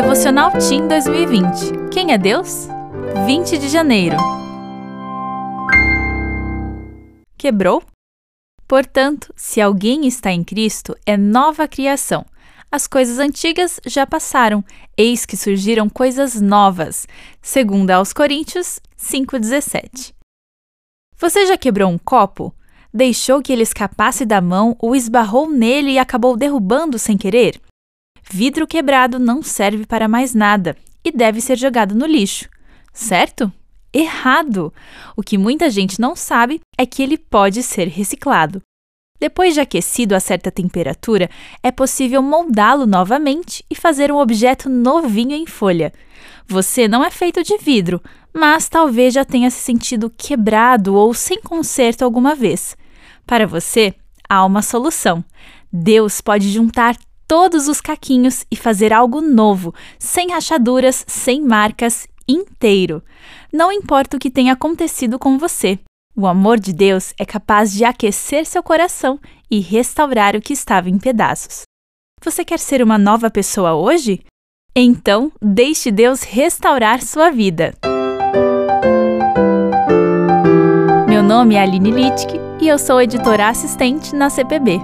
Devocional Team 2020. Quem é Deus? 20 de janeiro. Quebrou? Portanto, se alguém está em Cristo, é nova criação. As coisas antigas já passaram, eis que surgiram coisas novas. Segundo aos Coríntios 5:17. Você já quebrou um copo? Deixou que ele escapasse da mão ou esbarrou nele e acabou derrubando sem querer? Vidro quebrado não serve para mais nada e deve ser jogado no lixo, certo? Errado! O que muita gente não sabe é que ele pode ser reciclado. Depois de aquecido a certa temperatura, é possível moldá-lo novamente e fazer um objeto novinho em folha. Você não é feito de vidro, mas talvez já tenha se sentido quebrado ou sem conserto alguma vez. Para você, há uma solução. Deus pode juntar todos os caquinhos e fazer algo novo, sem rachaduras, sem marcas, inteiro. Não importa o que tenha acontecido com você, o amor de Deus é capaz de aquecer seu coração e restaurar o que estava em pedaços. Você quer ser uma nova pessoa hoje? Então, deixe Deus restaurar sua vida. Meu nome é Aline Littke e eu sou editora assistente na CPB.